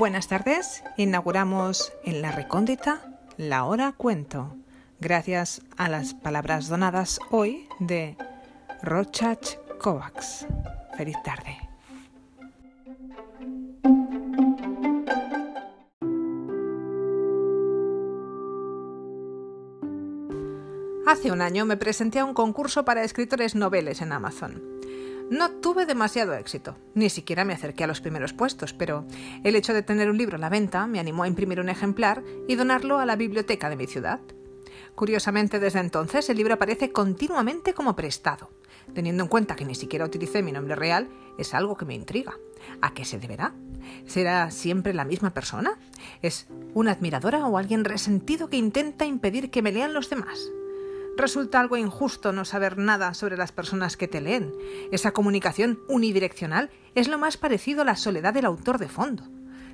Buenas tardes, inauguramos en La Recóndita la hora cuento, gracias a las palabras donadas hoy de Rochach Kovacs. Feliz tarde. Hace un año me presenté a un concurso para escritores noveles en Amazon. No tuve demasiado éxito, ni siquiera me acerqué a los primeros puestos, pero el hecho de tener un libro a la venta me animó a imprimir un ejemplar y donarlo a la biblioteca de mi ciudad. Curiosamente, desde entonces el libro aparece continuamente como prestado. Teniendo en cuenta que ni siquiera utilicé mi nombre real, es algo que me intriga. ¿A qué se deberá? ¿Será siempre la misma persona? ¿Es una admiradora o alguien resentido que intenta impedir que me lean los demás? Resulta algo injusto no saber nada sobre las personas que te leen. Esa comunicación unidireccional es lo más parecido a la soledad del autor de fondo.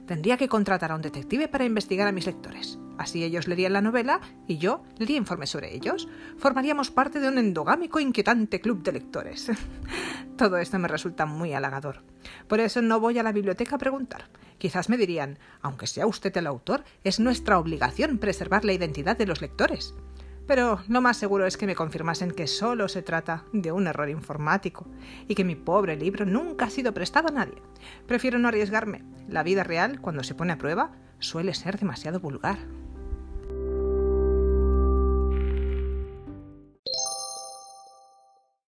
Tendría que contratar a un detective para investigar a mis lectores. Así ellos leerían la novela y yo leería informes sobre ellos. Formaríamos parte de un endogámico inquietante club de lectores. Todo esto me resulta muy halagador. Por eso no voy a la biblioteca a preguntar. Quizás me dirían, aunque sea usted el autor, es nuestra obligación preservar la identidad de los lectores. Pero lo más seguro es que me confirmasen que solo se trata de un error informático y que mi pobre libro nunca ha sido prestado a nadie. Prefiero no arriesgarme. La vida real, cuando se pone a prueba, suele ser demasiado vulgar.